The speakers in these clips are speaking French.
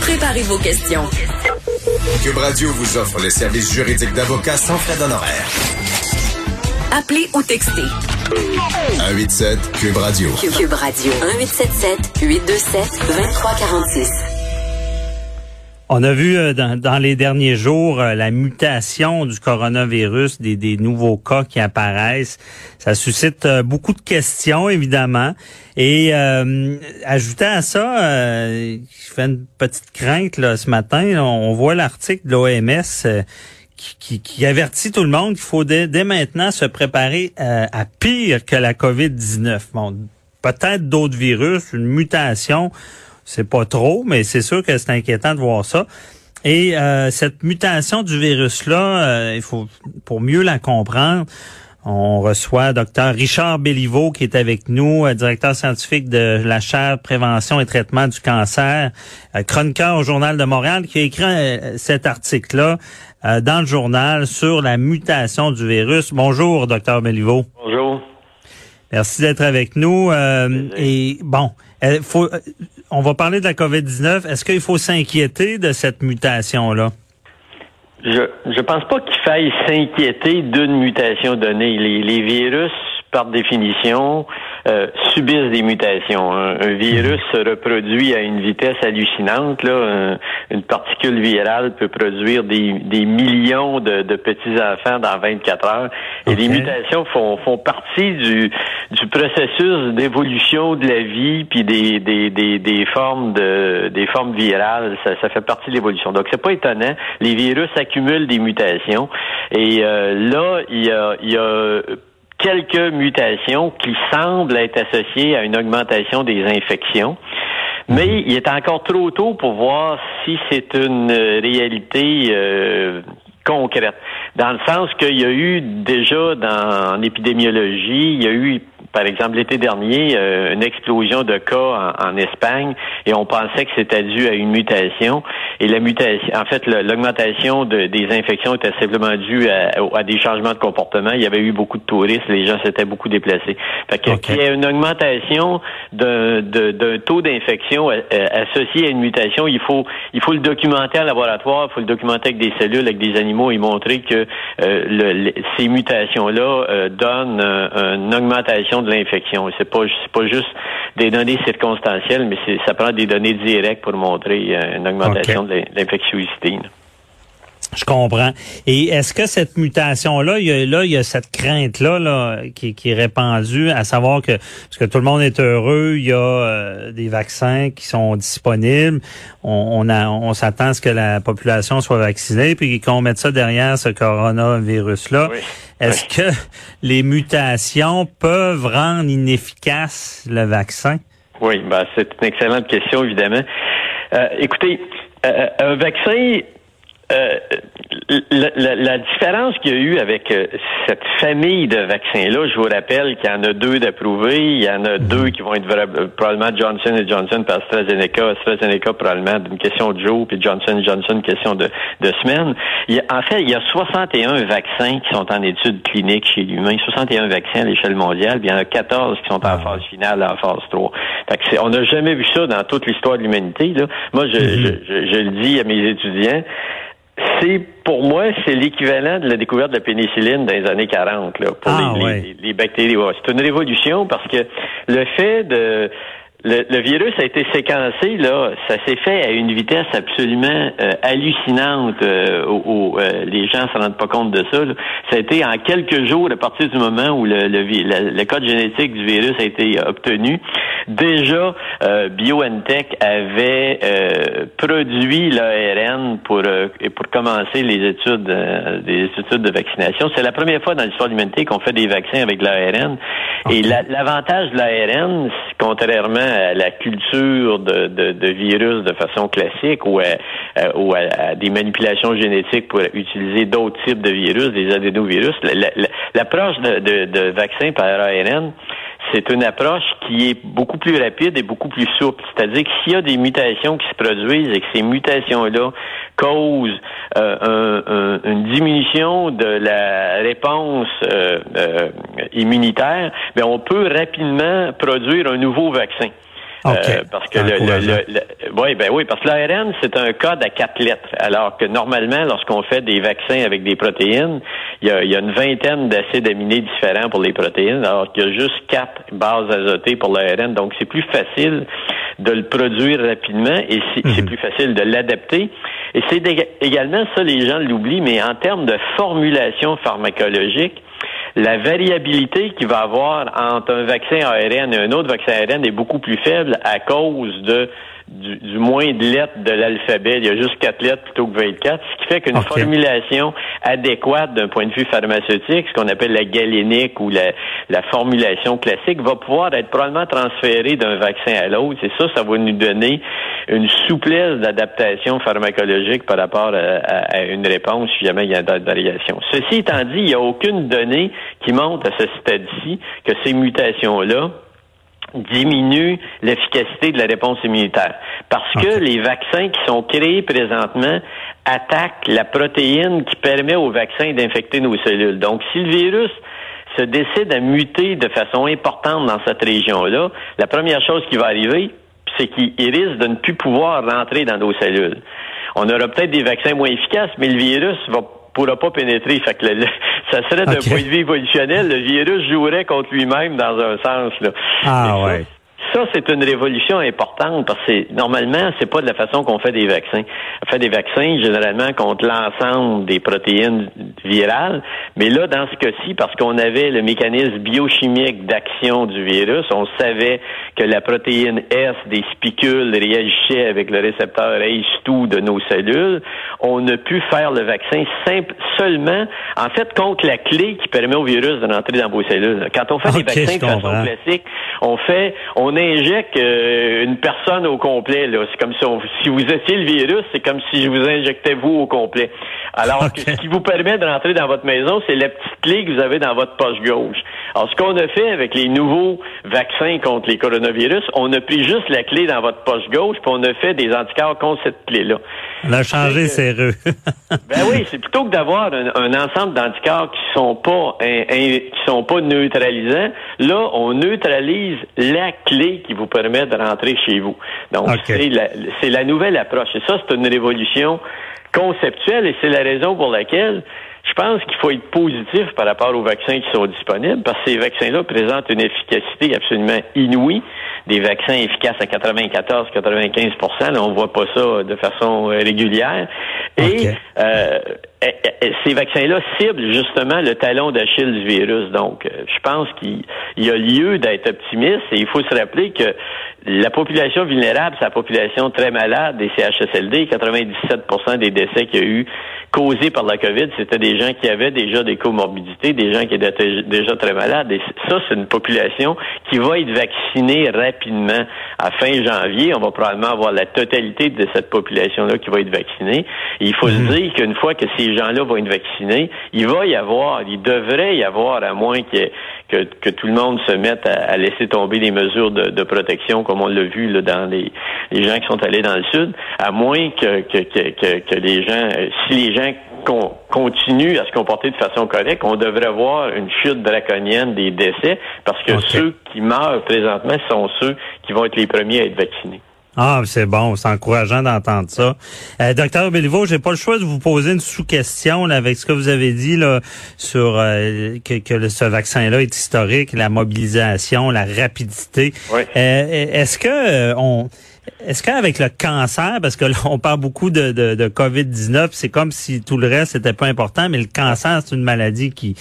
Préparez vos questions. Cube Radio vous offre les services juridiques d'avocats sans frais d'honoraires. Appelez ou textez. 187 Cube Radio. Cube Radio. 1877 827 2346. On a vu euh, dans, les derniers jours euh, la mutation du coronavirus, des, des, nouveaux cas qui apparaissent. Ça suscite euh, beaucoup de questions, évidemment. Et euh, à ça, je fais une petite crainte là, ce matin. on voit l'article de l'OMS qui, avertit tout le monde qu'il faut dès, dès, maintenant se préparer à pire que la COVID-19. Bon, peut-être d'autres virus, une mutation c'est pas trop, mais c'est sûr que c'est inquiétant de voir ça. Et euh, cette mutation du virus-là, euh, il faut pour mieux la comprendre, on reçoit Dr Richard Béliveau qui est avec nous, euh, directeur scientifique de la chaire prévention et traitement du cancer, euh, chroniqueur au Journal de Montréal, qui a écrit euh, cet article-là dans le journal sur la mutation du virus. Bonjour, Dr Béliveau. Bonjour. Merci d'être avec nous. et bon, faut, on va parler de la COVID-19. Est-ce qu'il faut s'inquiéter de cette mutation-là? Je je pense pas qu'il faille s'inquiéter d'une mutation donnée. Les, les virus, par définition, euh, subissent des mutations. Un, virus se reproduit à une vitesse hallucinante. Là. une particule virale peut produire des, des millions de, de petits-enfants dans 24 heures. Et les mutations font, font partie du, du processus d'évolution de la vie puis des, des, des, des, formes de des formes virales. Ça, ça fait partie de l'évolution. Donc c'est pas étonnant. Les virus accumulent des mutations. Et euh, là, il y a, il y a quelques mutations qui semblent être associées à une augmentation des infections. Mais il est encore trop tôt pour voir si c'est une réalité euh, concrète. Dans le sens qu'il y a eu déjà dans en épidémiologie, il y a eu par exemple, l'été dernier, euh, une explosion de cas en, Espagne et on pensait que c'était dû à une mutation. Et la mutation, en fait, l'augmentation de, des infections était simplement due à, des changements de comportement. Il y avait eu beaucoup de touristes, les gens s'étaient beaucoup déplacés. Fait qu'il y a une augmentation d'un taux d'infection euh, associé à une mutation, il faut il faut le documenter en laboratoire, il faut le documenter avec des cellules, avec des animaux et montrer que euh, le, ces mutations-là donnent une augmentation de l'infection. C'est pas pas juste des données circonstancielles, mais ça prend des données directes pour montrer euh, une augmentation de l'infectiosité. Je comprends. Et est-ce que cette mutation-là, il y a, là, il y a cette crainte-là là, qui, qui, est répandue, à savoir que parce que tout le monde est heureux, il y a euh, des vaccins qui sont disponibles, on, on, on s'attend à ce que la population soit vaccinée, puis qu'on mette ça derrière ce coronavirus-là. Est-ce que les mutations peuvent rendre inefficace le vaccin? Oui, ben, c'est une excellente question, évidemment. Euh, écoutez, euh, un vaccin euh, la, la, différence qu'il y a eu avec euh, cette famille de vaccins-là, je vous rappelle qu'il y en a deux d'approuvés, il y en a deux qui vont être probablement Johnson et Johnson par AstraZeneca, AstraZeneca probablement d'une question de jour, puis Johnson Johnson une question de, de semaine. Il en fait, il y a 61 vaccins qui sont en études cliniques chez l'humain, 61 vaccins à l'échelle mondiale, puis il y en a 14 qui sont en phase finale, en phase 3. Fait on n'a jamais vu ça dans toute l'histoire de l'humanité. Moi, je, mhm. je, je, je le dis à mes étudiants, c'est pour moi, c'est l'équivalent de la découverte de la pénicilline dans les années 40 là, pour ah, les, les, bactéries. C'est une révolution parce que le fait de le, virus a été séquencé, là, ça s'est fait à une vitesse absolument euh, hallucinante. Euh, où, euh, les gens ne se rendent pas compte de ça. Ça a été en quelques jours, à partir du moment où le, le, code génétique du virus a été obtenu, déjà BioNTech avait produit l'ARN pour pour commencer les études des études de vaccination. C'est la première fois dans l'histoire de l'humanité qu'on fait des vaccins avec l'ARN. Et l'avantage de l'ARN, contrairement à la culture de, de, de virus de façon classique ou à, ou à, des manipulations génétiques pour utiliser d'autres types de virus, des adénovirus. L'approche de, de, de vaccin par ARN, c'est une approche qui est beaucoup plus rapide et beaucoup plus souple. C'est-à-dire que s'il y a des mutations qui se produisent et que ces mutations-là causent euh, une diminution de la réponse euh, euh, immunitaire, ben, on peut rapidement produire un nouveau vaccin. Euh, parce que le, le, oui, ben oui, parce que l'ARN c'est un code à quatre lettres, alors que normalement, lorsqu'on fait des vaccins avec des protéines, il y a, il y a une vingtaine d'acides aminés différents pour les protéines, alors qu'il y a juste quatre bases azotées pour l'ARN. Donc, c'est plus facile de le produire rapidement et c'est mhm. plus facile de l'adapter. Et c'est également ça, les gens l'oublient, mais en termes de formulation pharmacologique, la variabilité qu'il va avoir entre un vaccin ARN et un autre vaccin ARN est beaucoup plus faible à cause de du, moins de lettres de l'alphabet. Il y a juste quatre lettres plutôt que 24, ce qui fait qu'une formulation adéquate d'un point de vue pharmaceutique, ce qu'on appelle la galénique ou la, la formulation classique, va pouvoir être probabvariablement transférée d'un vaccin à l'autre. Et ça, ça va nous donner une souplesse d'adaptation pharmacologique par rapport à, une réponse si jamais il y a d'autres variations. Ceci étant dit, il n'y a aucune donnée qui montre à ce stade-ci que ces mutations-là diminue l'efficacité de la réponse immunitaire. Parce que les vaccins qui sont créés présentement attaquent la protéine qui permet au vaccin d'infecter nos cellules. Donc, si le virus se décide à muter de façon importante dans cette région-là, la première chose qui va arriver, c'est qu'il risque de ne plus pouvoir rentrer dans nos cellules. On aura peut-être des vaccins moins efficaces, mais le virus va pourra pas pénétrer. Fait que ça serait d'un point de vue évolutionnel, le virus jouerait contre lui-même dans un sens. Là. Ah ouais. Ça, c'est une révolution importante parce que normalement, c'est pas de la façon qu'on fait des vaccins. On fait des vaccins généralement contre l'ensemble des protéines virales, mais là, dans ce cas-ci, parce qu'on avait le mécanisme biochimique d'action du virus, on savait que la protéine S des spicules réagissait avec le récepteur ACE2 de nos cellules, on a pu faire le vaccin simple seulement, en fait, contre la clé qui permet au virus de rentrer dans vos cellules. Quand on fait des vaccins de façon classique, on fait, on injecte euh, une personne au complet. Là. C'est comme si, si vous étiez le virus, c'est comme si je vous injectais vous au complet. Alors que ce qui vous permet de rentrer dans votre maison, c'est la petite clé que vous avez dans votre poche gauche. Alors, ce qu'on a fait avec les nouveaux vaccins contre les coronavirus, on a pris juste la clé dans votre poche gauche, puis on a fait des anticorps contre cette clé-là. On a changé ses rues. ben oui, c'est plutôt que d'avoir un, ensemble d'anticorps qui sont pas qui sont pas neutralisants. Là, on neutralise la clé qui vous permet de rentrer chez vous. Donc, c'est la, la nouvelle approche. Et ça, c'est une révolution conceptuelle et c'est la raison pour laquelle je pense qu'il faut être positif par rapport aux vaccins qui sont disponibles parce que ces vaccins-là présentent une efficacité absolument inouïe. Des vaccins efficaces à 94-95 Là, on voit pas ça de façon régulière. Et euh, eh, eh, eh, ces vaccins-là ciblent justement le talon d'Achille du virus. Donc, euh, je pense qu'il y a lieu d'être optimiste et il faut se rappeler que la population vulnérable, c'est la population très malade des CHSLD. 97% des décès qu'il y a eu causés par la COVID, c'était des gens qui avaient déjà des comorbidités, des gens qui étaient déjà très malades. Et ça, c'est une population qui va être vaccinée rapidement. À fin janvier, on va probablement avoir la totalité de cette population-là qui va être vaccinée. Et il faut se mhm. dire qu'une fois que ces gens-là vont être vaccinés, il va y avoir, il devrait y avoir, à moins que, que, tout le monde se mette à, laisser tomber les mesures de, protection, comme on l'a vu là, dans les, les gens qui sont allés dans le sud, à moins que, que, que, que les gens, si les gens continuent à se comporter de façon correcte, on devrait voir une chute draconienne des décès parce que ceux qui meurent présentement sont ceux qui vont être les premiers à être vaccinés. Ah, c'est bon, c'est encourageant d'entendre ça. Euh, docteur Béliveau, j'ai pas le choix de vous poser une sous-question avec ce que vous avez dit là sur euh, que, que, ce vaccin-là est historique, la mobilisation, la rapidité. Oui. Euh, est-ce que on est-ce qu'avec le cancer, parce que là, on parle beaucoup de, de, de COVID-19, c'est comme si tout le reste n'était pas important, mais le cancer, c'est une maladie qui,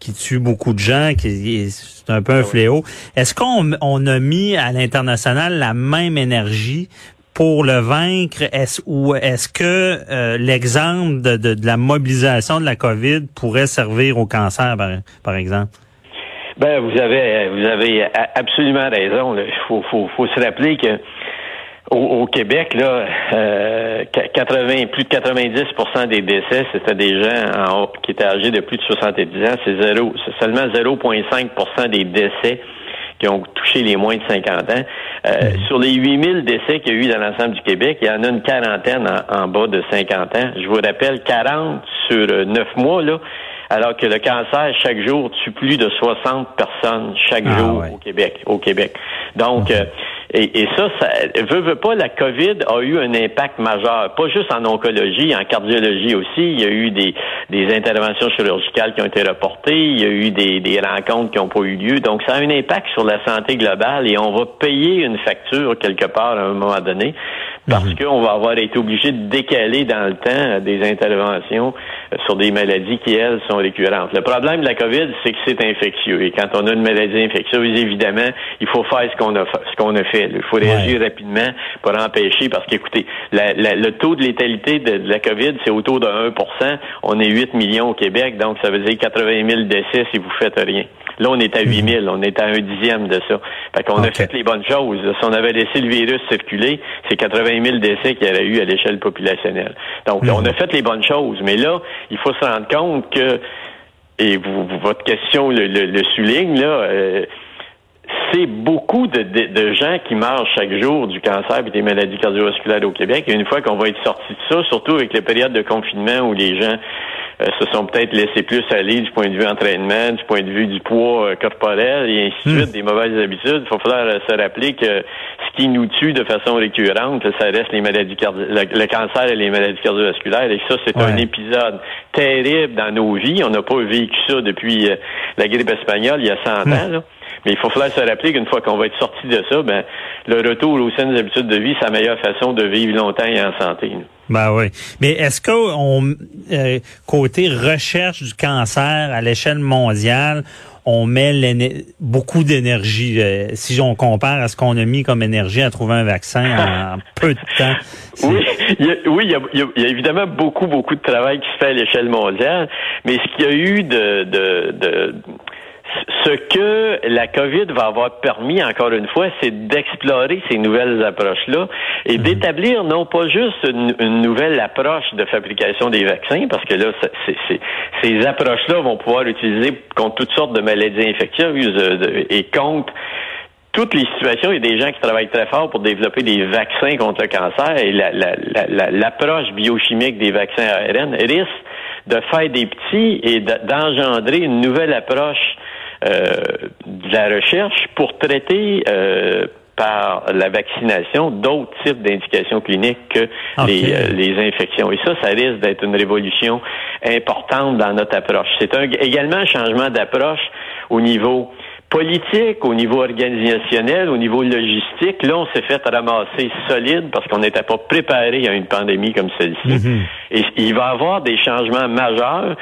qui tue beaucoup de gens, qui c'est un peu un ah fléau. Est-ce qu'on on a mis à l'international la même énergie pour le vaincre, est-ce, ou est-ce que euh, l'exemple de, de, la mobilisation de la COVID pourrait servir au cancer, par, par exemple? Ben, vous avez, vous avez absolument raison. Il faut, faut, faut se rappeler que au, Québec, là, euh, 80, plus de 90% des décès, c'était des gens qui étaient âgés de plus de 70 ans. C'est zéro, c'est seulement 0,5% des décès qui ont touché les moins de 50 ans. Euh, mmh. Sur les 8000 décès qu'il y a eu dans l'ensemble du Québec, il y en a une quarantaine en, bas de 50 ans. Je vous rappelle, 40 sur 9 mois, là, alors que le cancer, chaque jour, tue plus de 60 personnes chaque ah, jour au Québec. Au Québec. Donc, euh, et, ça, ça veut, veut pas, la COVID a eu un impact majeur, pas juste en oncologie, en cardiologie aussi. Il y a eu des, des interventions chirurgicales qui ont été reportées, il y a eu des, des rencontres qui n'ont pas eu lieu. Donc, ça a un impact sur la santé globale et on va payer une facture quelque part à un moment donné parce mhm. qu'on va avoir été obligé de décaler dans le temps des interventions euh, sur des maladies qui, elles, sont récurrentes. Le problème de la COVID, c'est que c'est infectieux. Et quand on a une maladie infectieuse, évidemment, il faut faire ce qu'on a, ce qu'on a fait. Il faut réagir rapidement pour empêcher, parce qu'écoutez, le taux de létalité de, la COVID, c'est autour de 1% On est 8 millions au Québec, donc ça veut dire 80 000 décès si vous faites rien. Là, on est à 8 000. On est à un dixième de ça. Fait qu'on a fait les bonnes choses. Si on avait laissé le virus circuler, c'est 80 000 décès qu'il y aurait eu à l'échelle populationnelle. Donc, on a fait les bonnes choses. Mais là, il faut se rendre compte que, et vous, votre question le, souligne, là, euh, c'est beaucoup de, gens qui meurent chaque jour du cancer et des maladies cardiovasculaires au Québec. Et une fois qu'on va être sorti de ça, surtout avec les périodes de confinement où les gens euh, se sont peut-être laissés plus aller du point de vue entraînement, du point de vue du poids euh, corporel et ainsi de hmm. suite, des mauvaises habitudes. Il faut falloir euh, se rappeler que ce qui nous tue de façon récurrente, ça reste les maladies cardi le, cancer et les maladies cardiovasculaires. Et ça, c'est un épisode terrible dans nos vies. On n'a pas vécu ça depuis la grippe espagnole il y a 100 hmm. ans. Là. Mais il faut falloir se rappeler qu'une fois qu'on va être sorti de ça, ben, le retour aux saines habitudes de vie, c'est la meilleure façon de vivre longtemps et en santé. Ben oui. Mais est-ce qu'on, euh, côté recherche du cancer à l'échelle mondiale, on met beaucoup d'énergie. Euh, si on compare à ce qu'on a mis comme énergie à trouver un vaccin en peu de temps? Oui, il y, a, oui il, y a, évidemment beaucoup, beaucoup de travail qui se fait à l'échelle mondiale, mais ce qu'il y a eu de, de, de ce que la COVID va avoir permis, encore une fois, c'est d'explorer ces nouvelles approches-là et mhm. d'établir non pas juste une, nouvelle approche de fabrication des vaccins, parce que là, ces approches-là vont pouvoir utiliser contre toutes sortes de maladies infectieuses euh, et contre toutes les situations, il y a des gens qui travaillent très fort pour développer des vaccins contre le cancer et l'approche biochimique des vaccins ARN risque de faire des petits et d'engendrer une nouvelle approche euh, de la recherche pour traiter euh, par la vaccination d'autres types d'indications cliniques que les, euh, les, infections. Et ça, ça risque d'être une révolution importante dans notre approche. C'est un, également un changement d'approche au niveau politique, au niveau organisationnel, au niveau logistique. Là, on s'est fait ramasser solide parce qu'on n'était pas préparé à une pandémie comme celle-ci. Mm-hmm. Et il va y avoir des changements majeurs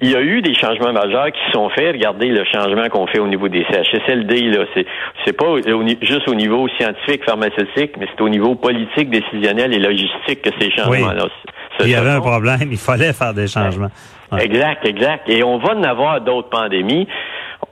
il y a eu des changements majeurs qui sont faits. Regardez le changement qu'on fait au niveau des CHSLD. Là, c'est pas juste au niveau scientifique, pharmaceutique, mais c'est au niveau politique, décisionnel et logistique que ces changements-là. Oui. Il y avait un problème. Il fallait faire des changements. Exact, exact. Et on va en avoir d'autres pandémies.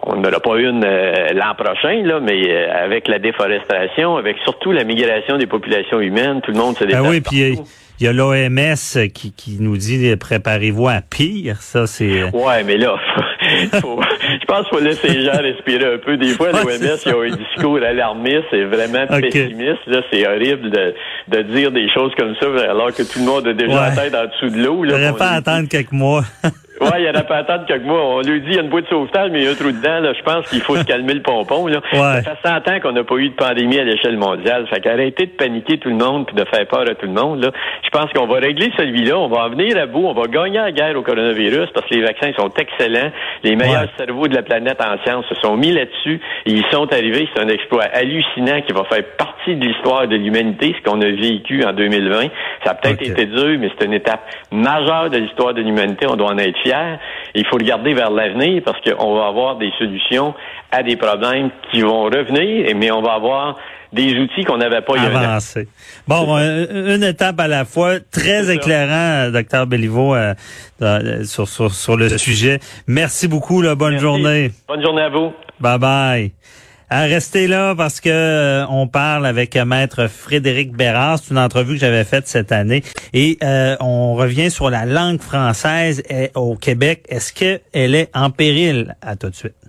On n'en aura pas une euh, l'an prochain, là, mais euh, avec la déforestation, avec surtout la migration des populations humaines, tout le monde se déplace. Ah oui, puis il y a l'OMS qui, qui nous dit préparez-vous à pire. Ça, c'est. Euh, ouais, mais là, je pense qu'il faut laisser les gens respirer un peu. Des fois, l'OMS, ils ont un discours alarmiste et vraiment pessimiste. Là, c'est horrible de, de dire des choses comme ça alors que tout le monde a déjà la tête en dessous de l'eau. Il pas attendre quelques mois. Ouais, il y en a pas attendre quelques mois. On lui dit, il y a une boîte de sauvetage, mais il y a un trou dedans. Là. Je pense qu'il faut se calmer le pompon. Là. Ouais. Ça fait 100 ans qu'on n'a pas eu de pandémie à l'échelle mondiale. Fait qu'arrêtez de paniquer tout le monde puis de faire peur à tout le monde. Là. Je pense qu'on va régler celui-là. On va en venir à bout. On va gagner la guerre au coronavirus parce que les vaccins sont excellents. Les meilleurs cerveaux de la planète en sciences se sont mis là-dessus et ils sont arrivés. C'est un exploit hallucinant qui va faire partie de l'histoire de l'humanité, ce qu'on a vécu en 2020. Ça a peut-être été dur, mais c'est une étape majeure de l'histoire de l'humanité. On doit en être fiers il faut regarder vers l'avenir parce qu'on va avoir des solutions à des problèmes qui vont revenir, mais on va avoir des outils qu'on n'avait pas Avancé. Bon, une étape à la fois, très éclairant, docteur Béliveau, euh, sur, sur, le sujet. Merci beaucoup, bonne journée. Bonne journée à vous. Bye bye. À rester là parce que euh, on parle avec maître Frédéric Bérard. C'est une entrevue que j'avais faite cette année et euh, on revient sur la langue française au Québec. Est-ce qu'elle est en péril? À tout de suite.